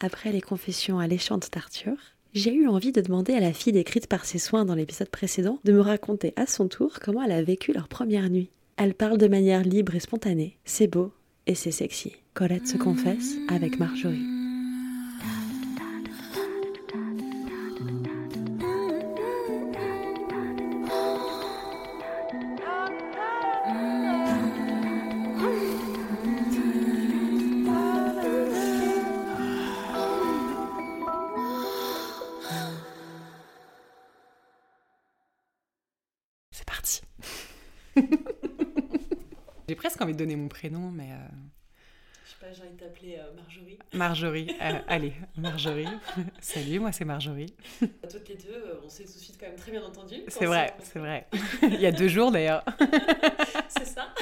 après les confessions alléchantes d'Arthur, j'ai eu envie de demander à la fille décrite par ses soins dans l'épisode précédent de me raconter à son tour comment elle a vécu leur première nuit. Elle parle de manière libre et spontanée. C'est beau et c'est sexy. Colette se confesse avec Marjorie. Parti. J'ai presque envie de donner mon prénom, mais euh, Je sais pas, j'ai envie de t'appeler euh, Marjorie. Marjorie. Euh, allez, Marjorie. Salut, moi c'est Marjorie. Toutes les deux, on s'est tout de suite quand même très bien entendu. C'est vrai, c'est vrai. Il y a deux jours d'ailleurs. C'est ça.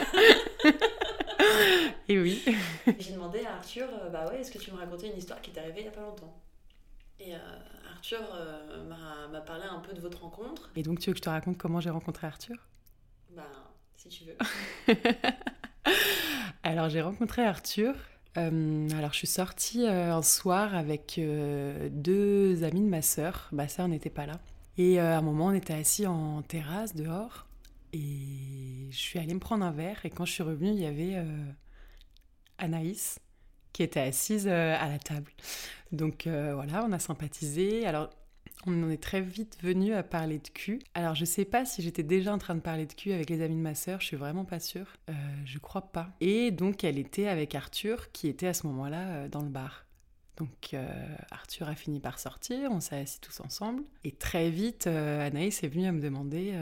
Et oui. J'ai demandé à Arthur, euh, bah ouais, est-ce que tu me racontais une histoire qui t'est arrivée il y a pas longtemps? Et euh, Arthur euh, m'a parlé un peu de votre rencontre. Et donc tu veux que je te raconte comment j'ai rencontré Arthur? Bah, si tu veux. Alors j'ai rencontré Arthur. Euh, alors je suis sortie euh, un soir avec euh, deux amis de ma sœur. Ma sœur n'était pas là. Et à un moment on était assis en terrasse dehors. Et je suis allée me prendre un verre. Et quand je suis revenue, il y avait Anaïs qui était assise euh, à la table. Donc euh, voilà, on a sympathisé. Alors on en est très vite venu à parler de cul. Alors je sais pas si j'étais déjà en train de parler de cul avec les amis de ma sœur, je suis vraiment pas sûre. Euh, je crois pas. Et donc elle était avec Arthur qui était à ce moment-là euh, dans le bar. Donc Arthur a fini par sortir, on s'est assis tous ensemble. Et très vite, Anaïs est venue à me demander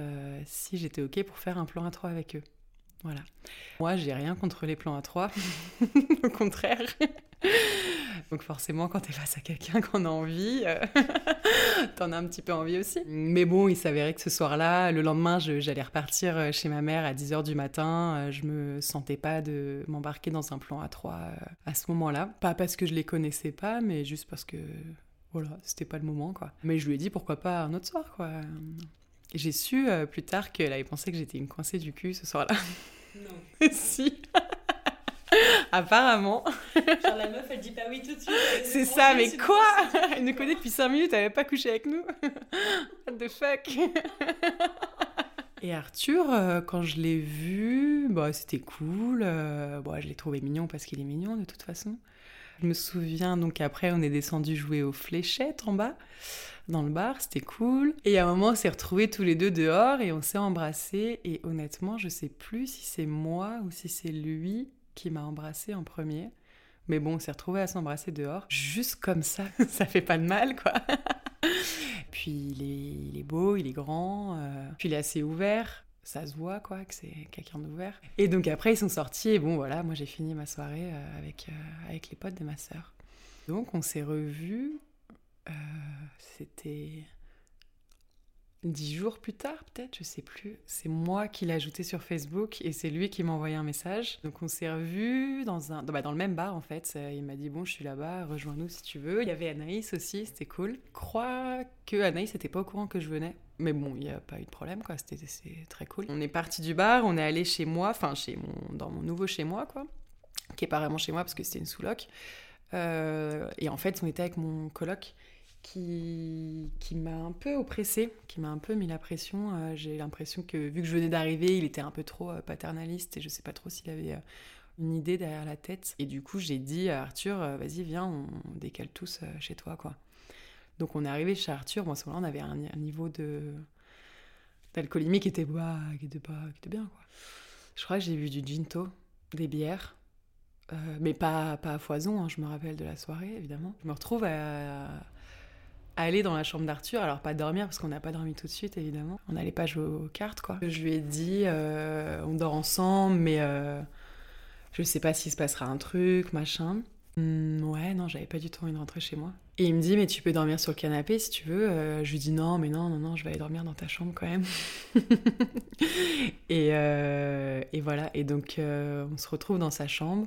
si j'étais OK pour faire un plan à trois avec eux. Voilà. Moi, j'ai rien contre les plans à trois. Au contraire. Donc forcément, quand t'es face à quelqu'un qu'on a envie, euh, t'en as un petit peu envie aussi. Mais bon, il s'avérait que ce soir-là, le lendemain, j'allais repartir euh, chez ma mère à 10h du matin. Euh, Je me sentais pas de m'embarquer dans un plan à trois euh, à ce moment-là. Pas parce que je les connaissais pas, mais juste parce que voilà, c'était pas le moment quoi. Mais je lui ai dit pourquoi pas un autre soir quoi. J'ai su euh, plus tard qu'elle avait pensé que j'étais une coincée du cul ce soir-là. Non. si. Apparemment. Genre la meuf, elle dit pas oui tout de suite. C'est ça, mais quoi? Elle nous connaît depuis 5 minutes, elle avait pas couché avec nous. What the fuck? Et Arthur, euh, quand je l'ai vu, bah, c'était cool. Euh, bon, je l'ai trouvé mignon parce qu'il est mignon de toute façon. Je me souviens, donc après, on est descendu jouer aux fléchettes en bas, dans le bar, c'était cool. Et à un moment, on s'est retrouvés tous les deux dehors et on s'est embrassés. Et honnêtement, je sais plus si c'est moi ou si c'est lui qui m'a embrassé en premier. Mais bon, on s'est retrouvés à s'embrasser dehors. Juste comme ça, ça fait pas de mal, quoi. Puis il est, il est, beau, il est grand, euh, puis il est assez ouvert. Ça se voit, quoi, que c'est quelqu'un d'ouvert. Et donc après, ils sont sortis, et bon, voilà, moi j'ai fini ma soirée euh, avec, euh, avec les potes de ma sœur. Donc on s'est revus, c'était dix jours plus tard, peut-être, je sais plus. C'est moi qui l'ai ajouté sur Facebook et c'est lui qui m'a envoyé un message. Donc on s'est revus dans, un, bah, dans le même bar en fait. Il m'a dit Bon, je suis là-bas, rejoins-nous si tu veux. Il y avait Anaïs aussi, c'était cool. Je crois que Anaïs n'était pas au courant que je venais. Mais bon, il n'y a pas eu de problème, quoi. C'était très cool. On est parti du bar, on est allé chez moi, enfin, chez mon, dans mon nouveau chez moi, quoi. Qui est pas vraiment chez moi parce que c'était une sous-loc. Euh, et en fait, on était avec mon coloc qui, qui m'a un peu oppressée, qui m'a un peu mis la pression. Euh, j'ai l'impression que vu que je venais d'arriver, il était un peu trop euh, paternaliste et je sais pas trop s'il avait euh, une idée derrière la tête. Et du coup, j'ai dit à Arthur, vas-y, viens, on décale tous chez toi, quoi. Donc on est arrivé chez Arthur. Bon, à ce moment-là, on avait un, niveau de d'alcoolémie qui était, bah, qui était pas, qui était bien, quoi. Je crois que j'ai vu du ginto, des bières. mais pas, pas à foison, hein, je me rappelle de la soirée, évidemment. Je me retrouve à, aller dans la chambre d'Arthur, alors pas dormir parce qu'on n'a pas dormi tout de suite évidemment. On n'allait pas jouer aux cartes quoi. Je lui ai dit euh, on dort ensemble mais euh, je sais pas s'il se passera un truc, machin. Hmm, ouais, non, j'avais pas du tout envie de rentrer chez moi. Et il me dit mais tu peux dormir sur le canapé si tu veux. Euh, je lui dis non mais non non non je vais aller dormir dans ta chambre quand même. et, et, voilà et donc on se retrouve dans sa chambre.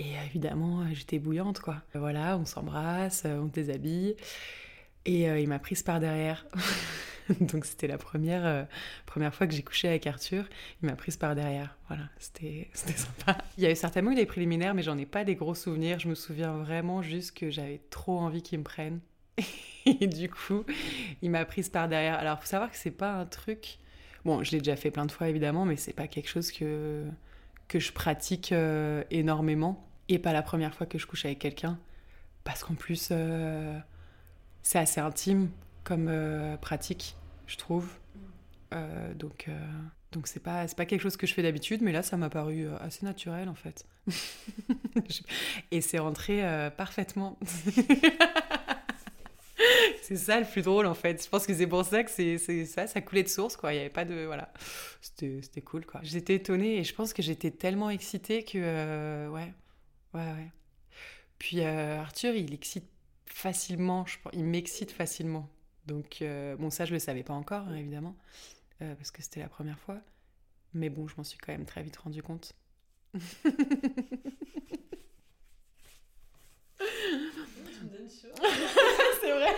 Et évidemment, j'étais bouillante, quoi. Voilà, on s'embrasse, on se déshabille. Et euh, il m'a prise par derrière. Donc c'était la première, euh, première fois que j'ai couché avec Arthur. Il m'a prise par derrière. Voilà, c'était sympa. Il y a eu certainement eu des préliminaires, mais j'en ai pas des gros souvenirs. Je me souviens vraiment juste que j'avais trop envie qu'il me prenne. Et du coup, il m'a prise par derrière. Alors, faut savoir que c'est pas un truc. Bon, je l'ai déjà fait plein de fois évidemment, mais c'est pas quelque chose que, que je pratique euh, énormément. Et pas la première fois que je couche avec quelqu'un. Parce qu'en plus c'est assez intime comme euh, pratique, je trouve. Euh, donc, euh, donc c'est pas pas quelque chose que je fais d'habitude, mais là ça m'a paru assez naturel en fait. Et c'est rentré parfaitement. c'est ça le plus drôle en fait. Je pense que c'est pour ça que c'est ça, ça coulait de source quoi. Il y avait pas de voilà, c'était cool quoi. J'étais étonnée et je pense que j'étais tellement excitée que ouais ouais ouais. Puis Arthur il excite facilement, je il m'excite facilement. Donc, euh, bon, ça, je le savais pas encore, hein, évidemment, euh, parce que c'était la première fois. Mais bon, je m'en suis quand même très vite rendu compte. C'est vrai.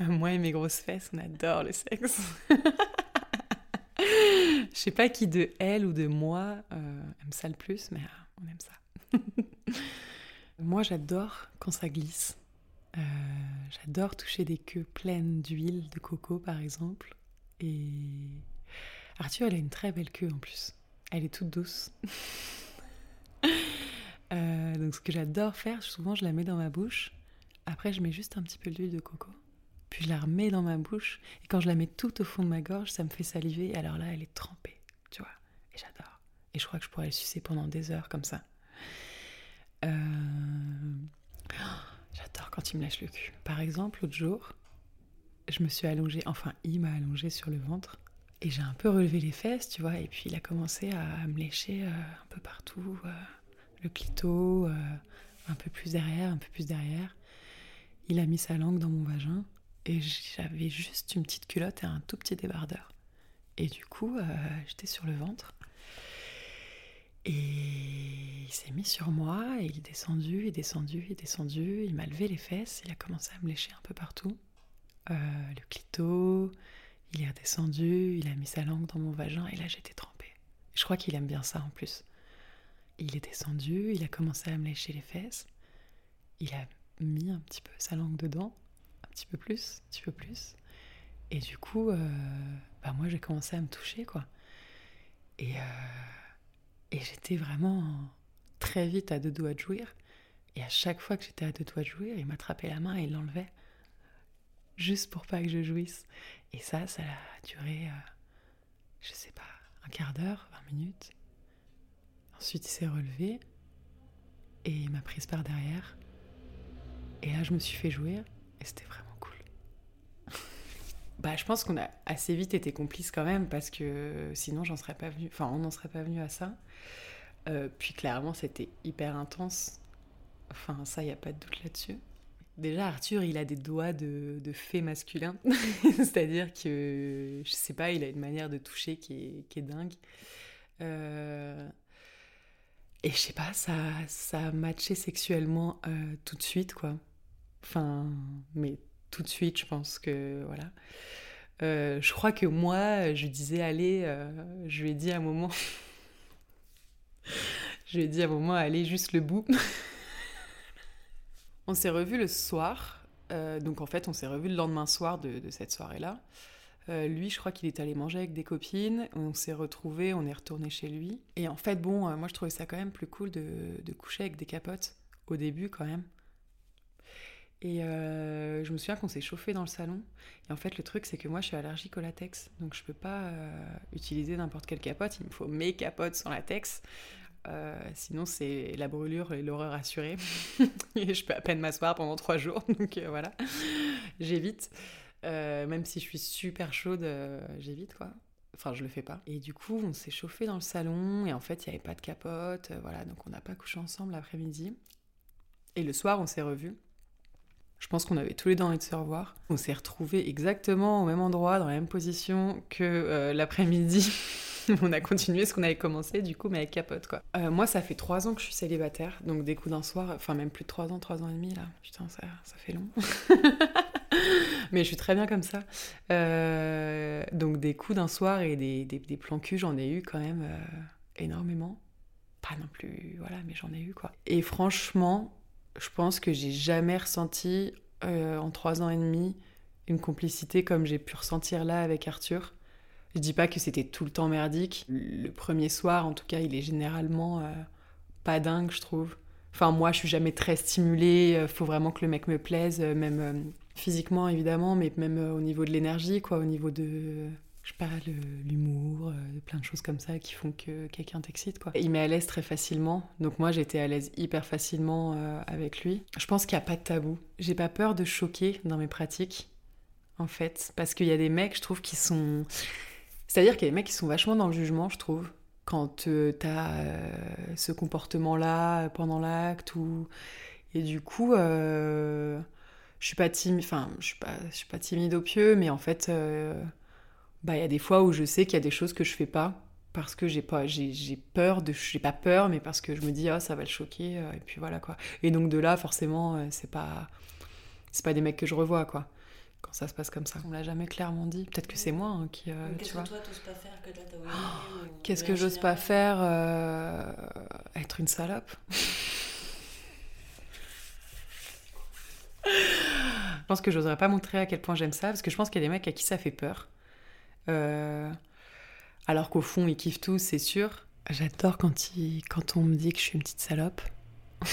Moi et mes grosses fesses, on adore le sexe. Je sais pas qui de elle ou de moi euh, aime ça le plus, mais on aime ça. Moi, j'adore quand ça glisse. Euh, j'adore toucher des queues pleines d'huile de coco, par exemple. Et Arthur, elle a une très belle queue en plus. Elle est toute douce. Euh, donc, ce que j'adore faire, souvent, je la mets dans ma bouche. Après, je mets juste un petit peu d'huile de coco. Puis, je la remets dans ma bouche. Et quand je la mets tout au fond de ma gorge, ça me fait saliver. Alors là, elle est trempée, tu vois. Et je crois que je pourrais le sucer pendant des heures comme ça. Euh, j'adore quand il me lâche le cul. Par exemple, l'autre jour, je me suis allongée, enfin, il m'a allongée sur le ventre et j'ai un peu relevé les fesses, tu vois, et puis il a commencé à me lécher euh, un peu partout, euh, le clito, un peu plus derrière, un peu plus derrière. Il a mis sa langue dans mon vagin et j'avais juste une petite culotte et un tout petit débardeur. Et du coup, j'étais sur le ventre. Et il s'est mis sur moi, il est descendu, il est descendu, il est descendu, il m'a levé les fesses, il a commencé à me lécher un peu partout. Euh, le clito, il est redescendu, il a mis sa langue dans mon vagin, et là j'étais trempée. Je crois qu'il aime bien ça en plus. il est descendu, il a commencé à me lécher les fesses. Il a mis un petit peu sa langue dedans, un petit peu plus, un petit peu plus. Et du coup, euh, bah moi j'ai commencé à me toucher, quoi. Et, euh, et j'étais vraiment très vite à deux doigts de jouir. Et à chaque fois que j'étais à deux doigts de jouir, il m'attrapait la main et il l'enlevait. Juste pour pas que je jouisse. Et ça, ça a duré, euh, je sais pas, un quart d'heure, 20 minutes. Ensuite, il s'est relevé et il m'a prise par derrière. Et là, je me suis fait jouir et c'était vraiment. Bah, je pense qu'on a assez vite été complices quand même parce que sinon, j'en serais pas venu. Enfin, on n'en serait pas venu à ça. Euh, puis clairement, c'était hyper intense. Enfin, ça, n'y a pas de doute là-dessus. Déjà, Arthur, il a des doigts de, de fée masculin. C'est-à-dire que, je sais pas, il a une manière de toucher qui est, qui est dingue. Euh, et je sais pas, ça, ça a matché sexuellement euh, tout de suite, quoi. Enfin, mais tout de suite, je pense que, voilà. Euh, je crois que moi, je disais, allez, euh, je lui ai dit à un moment, je lui ai dit à un moment, allez, juste le bout. on s'est revus le soir, donc en fait, on s'est revus le lendemain soir de, cette soirée-là. Euh, lui, je crois qu'il est allé manger avec des copines. On s'est retrouvés, on est retourné chez lui. Et en fait, bon, euh, moi, je trouvais ça quand même plus cool de, de coucher avec des capotes au début, quand même. Et euh, je me souviens qu'on s'est chauffé dans le salon. Et en fait, le truc, c'est que moi, je suis allergique au latex. Donc, je peux pas utiliser n'importe quelle capote. Il me faut mes capotes sans latex. sinon, c'est la brûlure et l'horreur assurée. et je peux à peine m'asseoir pendant trois jours. Donc, voilà, j'évite. Euh, même si je suis super chaude, euh, j'évite quoi. Enfin, je le fais pas. Et du coup, on s'est chauffé dans le salon et en fait, il n'y avait pas de capote. Euh, voilà, donc on n'a pas couché ensemble l'après-midi. Et le soir, on s'est revus. Je pense qu'on avait tous les deux envie de se revoir. On s'est retrouvés exactement au même endroit, dans la même position que l'après-midi. on a continué ce qu'on avait commencé, du coup, mais avec capote, quoi. moi, ça fait trois ans que je suis célibataire, donc des coups d'un soir, enfin même plus de trois ans, trois ans et demi, là. Putain, ça, ça fait long. mais je suis très bien comme ça. Euh, donc des coups d'un soir et des, des, plans cul, j'en ai eu quand même euh, énormément. Pas non plus, voilà, mais j'en ai eu quoi. Et franchement, je pense que j'ai jamais ressenti euh, en trois ans et demi une complicité comme j'ai pu ressentir là avec Arthur. Je dis pas que c'était tout le temps merdique. Le premier soir, en tout cas, il est généralement pas dingue, je trouve. Enfin, moi, je suis jamais très stimulée. Faut vraiment que le mec me plaise, même physiquement évidemment, mais même euh, au niveau de l'énergie, quoi, au niveau de, je sais pas, l'humour, euh, plein de choses comme ça qui font que quelqu'un t'excite, quoi. Il met à l'aise très facilement, donc moi j'étais à l'aise hyper facilement euh, avec lui. Je pense qu'il n'y a pas de tabou. J'ai pas peur de choquer dans mes pratiques, en fait, parce qu'il y a des mecs, je trouve, qui sont... C'est-à-dire qu'il y a des mecs qui sont vachement dans le jugement, je trouve, quand tu t'as ce comportement-là pendant l'acte, ou... Et du coup je suis pas timide, enfin, je suis pas, je suis pas timide au pieu, mais en fait, euh, bah, il y a des fois où je sais qu'il y a des choses que je fais pas parce que j'ai pas, j'ai peur de, j'ai pas peur, mais parce que je me dis, ah, ça va le choquer, euh, et puis voilà, quoi. Et donc, de là, forcément, euh, c'est pas, c'est pas des mecs que je revois, quoi. Quand ça se passe comme ça. On l'a jamais clairement dit. Peut-être que c'est moi hein, qui, Qu'est-ce que toi, t'oses pas faire que t'as oh, Qu'est-ce que j'ose pas faire Être une salope je pense que j'oserais pas montrer à quel point j'aime ça, parce que je pense qu'il y a des mecs à qui ça fait peur. Euh, alors qu'au fond, ils kiffent tous, c'est sûr. J'adore quand, quand on me dit que je suis une petite salope.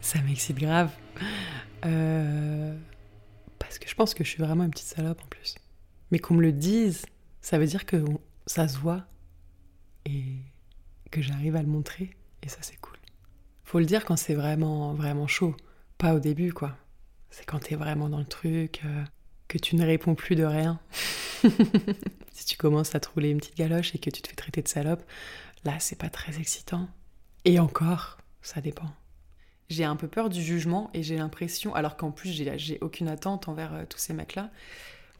ça m'excite grave. Euh, parce que je pense que je suis vraiment une petite salope en plus. Mais qu'on me le dise, ça veut dire que ça se voit et que j'arrive à le montrer. Et ça, c'est cool. Faut le dire quand c'est vraiment, vraiment chaud. Pas au début, quoi. C'est quand t'es vraiment dans le truc, euh, que tu ne réponds plus de rien. si tu commences à te une petite galoche et que tu te fais traiter de salope, là, c'est pas très excitant. Et encore, ça dépend. J'ai un peu peur du jugement et j'ai l'impression, alors qu'en plus j'ai aucune attente envers euh, tous ces mecs-là,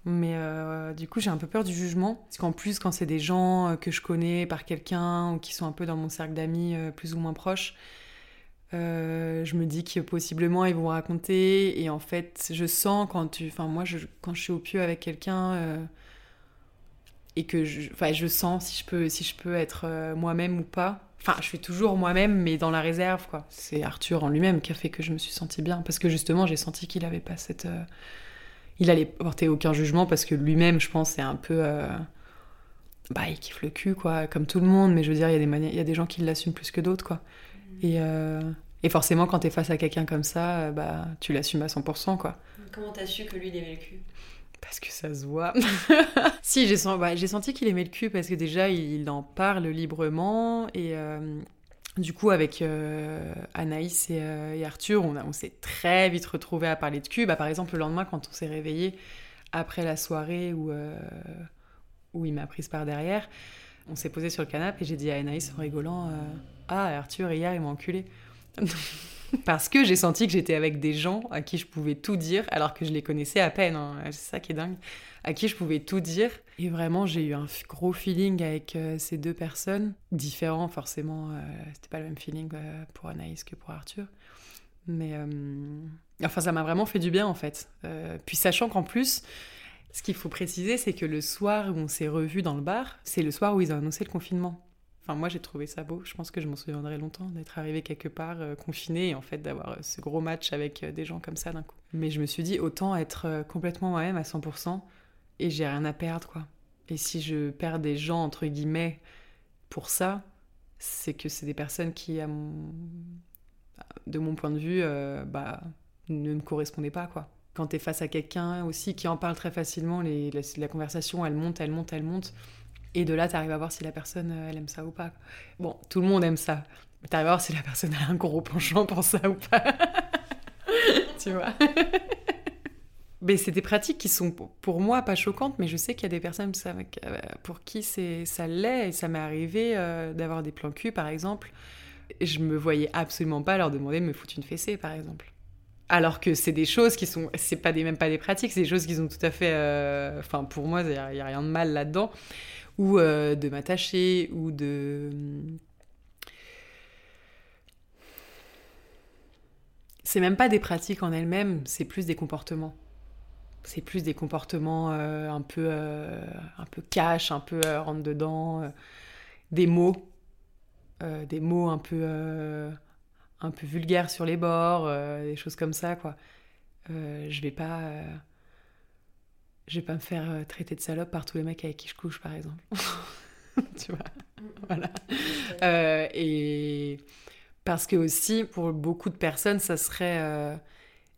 mais euh, du coup j'ai un peu peur du jugement, parce qu'en plus quand c'est des gens que je connais par quelqu'un ou qui sont un peu dans mon cercle d'amis plus ou moins proches, euh, je me dis que possiblement ils vont raconter et en fait je sens quand tu enfin moi je, quand je suis au pieu avec quelqu'un euh, et que je, enfin, je sens si je peux, si je peux être euh, moi-même ou pas. Enfin, je suis toujours moi-même, mais dans la réserve, quoi. C'est Arthur en lui-même qui a fait que je me suis sentie bien, parce que justement, j'ai senti qu'il avait pas cette, il allait porter aucun jugement, parce que lui-même, je pense, c'est un peu, bah, il kiffe le cul, quoi, comme tout le monde. Mais je veux dire, il y a des il y a des gens qui l'assument plus que d'autres, quoi. Et, et forcément, quand t'es face à quelqu'un comme ça, bah, tu l'assumes à 100%, quoi. Comment t'as su que lui, il aimait le cul? Parce que ça se voit. si, j'ai senti, bah, senti qu'il aimait le cul parce que déjà, il en parle librement. Et euh, du coup, avec euh, Anaïs euh, et, Arthur, on, on s'est très vite retrouvés à parler de cul. Bah, par exemple, le lendemain, quand on s'est réveillé après la soirée où, où il m'a prise par derrière, on s'est posé sur le canapé et j'ai dit à Anaïs en rigolant Ah, Arthur, hier, il m'a enculé. Parce que j'ai senti que j'étais avec des gens à qui je pouvais tout dire, alors que je les connaissais à peine. Hein. C'est ça qui est dingue. À qui je pouvais tout dire. Et vraiment, j'ai eu un gros feeling avec euh, ces deux personnes. Différents, forcément. Euh, c'était pas le même feeling euh, pour Anaïs que pour Arthur. Mais. Enfin, ça m'a vraiment fait du bien, en fait. puis, sachant qu'en plus. Ce qu'il faut préciser, c'est que le soir où on s'est revus dans le bar, c'est le soir où ils ont annoncé le confinement. Enfin, moi, j'ai trouvé ça beau. Je pense que je m'en souviendrai longtemps d'être arrivé quelque part euh, confiné et en fait d'avoir euh, ce gros match avec euh, des gens comme ça d'un coup. Mais je me suis dit, autant être complètement moi-même à 100% et j'ai rien à perdre, quoi. Et si je perds des gens, entre guillemets, pour ça, c'est que c'est des personnes qui, à mon... de mon point de vue, bah, ne me correspondaient pas, quoi. Quand tu es face à quelqu'un aussi qui en parle très facilement, la conversation, elle monte, elle monte, elle monte. Et de là, tu arrives à voir si la personne, euh, elle aime ça ou pas. Bon, tout le monde aime ça. Tu arrives à voir si la personne a un gros penchant pour ça ou pas. tu vois Mais c'est des pratiques qui sont pour moi pas choquantes, mais je sais qu'il y a des personnes euh, pour qui ça l'est. Et ça m'est arrivé euh, d'avoir des plans cul, par exemple. Je me voyais absolument pas leur demander de me foutre une fessée, par exemple. Alors que c'est des choses qui sont, c'est pas des, même pas des pratiques, c'est des choses qui sont tout à fait, enfin pour moi, il n'y a, rien de mal là-dedans ou euh, de m'attacher, ou de... C'est même pas des pratiques en elles-mêmes, c'est plus des comportements. C'est plus des comportements euh, un peu euh, un peu cash, un peu rentre dedans, des mots, des mots un peu un peu vulgaires sur les bords, des choses comme ça quoi. je vais pas je vais pas me faire euh, traiter de salope par tous les mecs avec qui je couche, par exemple. tu vois Voilà. Euh, et parce que aussi, pour beaucoup de personnes, ça serait euh,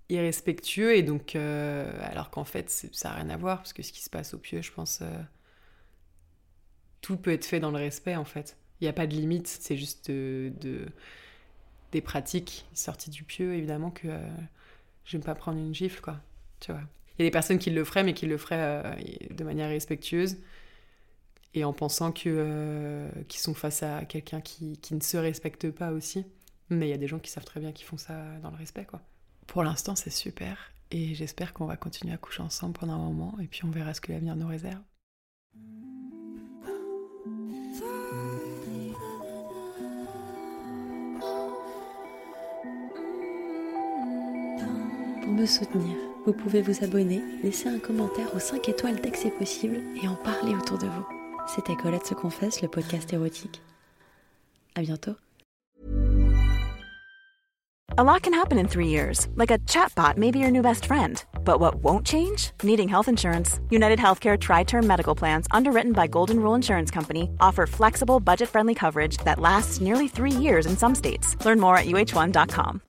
irrespectueux. Et donc, alors qu'en fait, ça n'a rien à voir, parce que ce qui se passe au pieu, je pense, tout peut être fait dans le respect, en fait. Il n'y a pas de limite, c'est juste de, des pratiques sorties du pieu, évidemment, que je ne vais pas prendre une gifle, quoi. Tu vois il y a des personnes qui le feraient, mais qui le feraient euh, de manière respectueuse et en pensant que euh, qu'ils sont face à quelqu'un qui, qui, ne se respecte pas aussi. Mais il y a des gens qui savent très bien qu'ils font ça dans le respect, quoi. Pour l'instant, c'est super et j'espère qu'on va continuer à coucher ensemble pendant un moment et puis on verra ce que l'avenir nous réserve. Pour me soutenir vous pouvez vous abonner, laisser un commentaire aux 5 étoiles dès que c'est possible et en parler autour de vous. C'était Colette se confesse, le podcast érotique. À bientôt. A lot can happen in three years, like a chatbot may be your new best friend. But what won't change? Needing health insurance. United Healthcare Tri Term Medical Plans, underwritten by Golden Rule Insurance Company, offer flexible, budget friendly coverage that lasts nearly three years in some states. Learn more at uh1.com.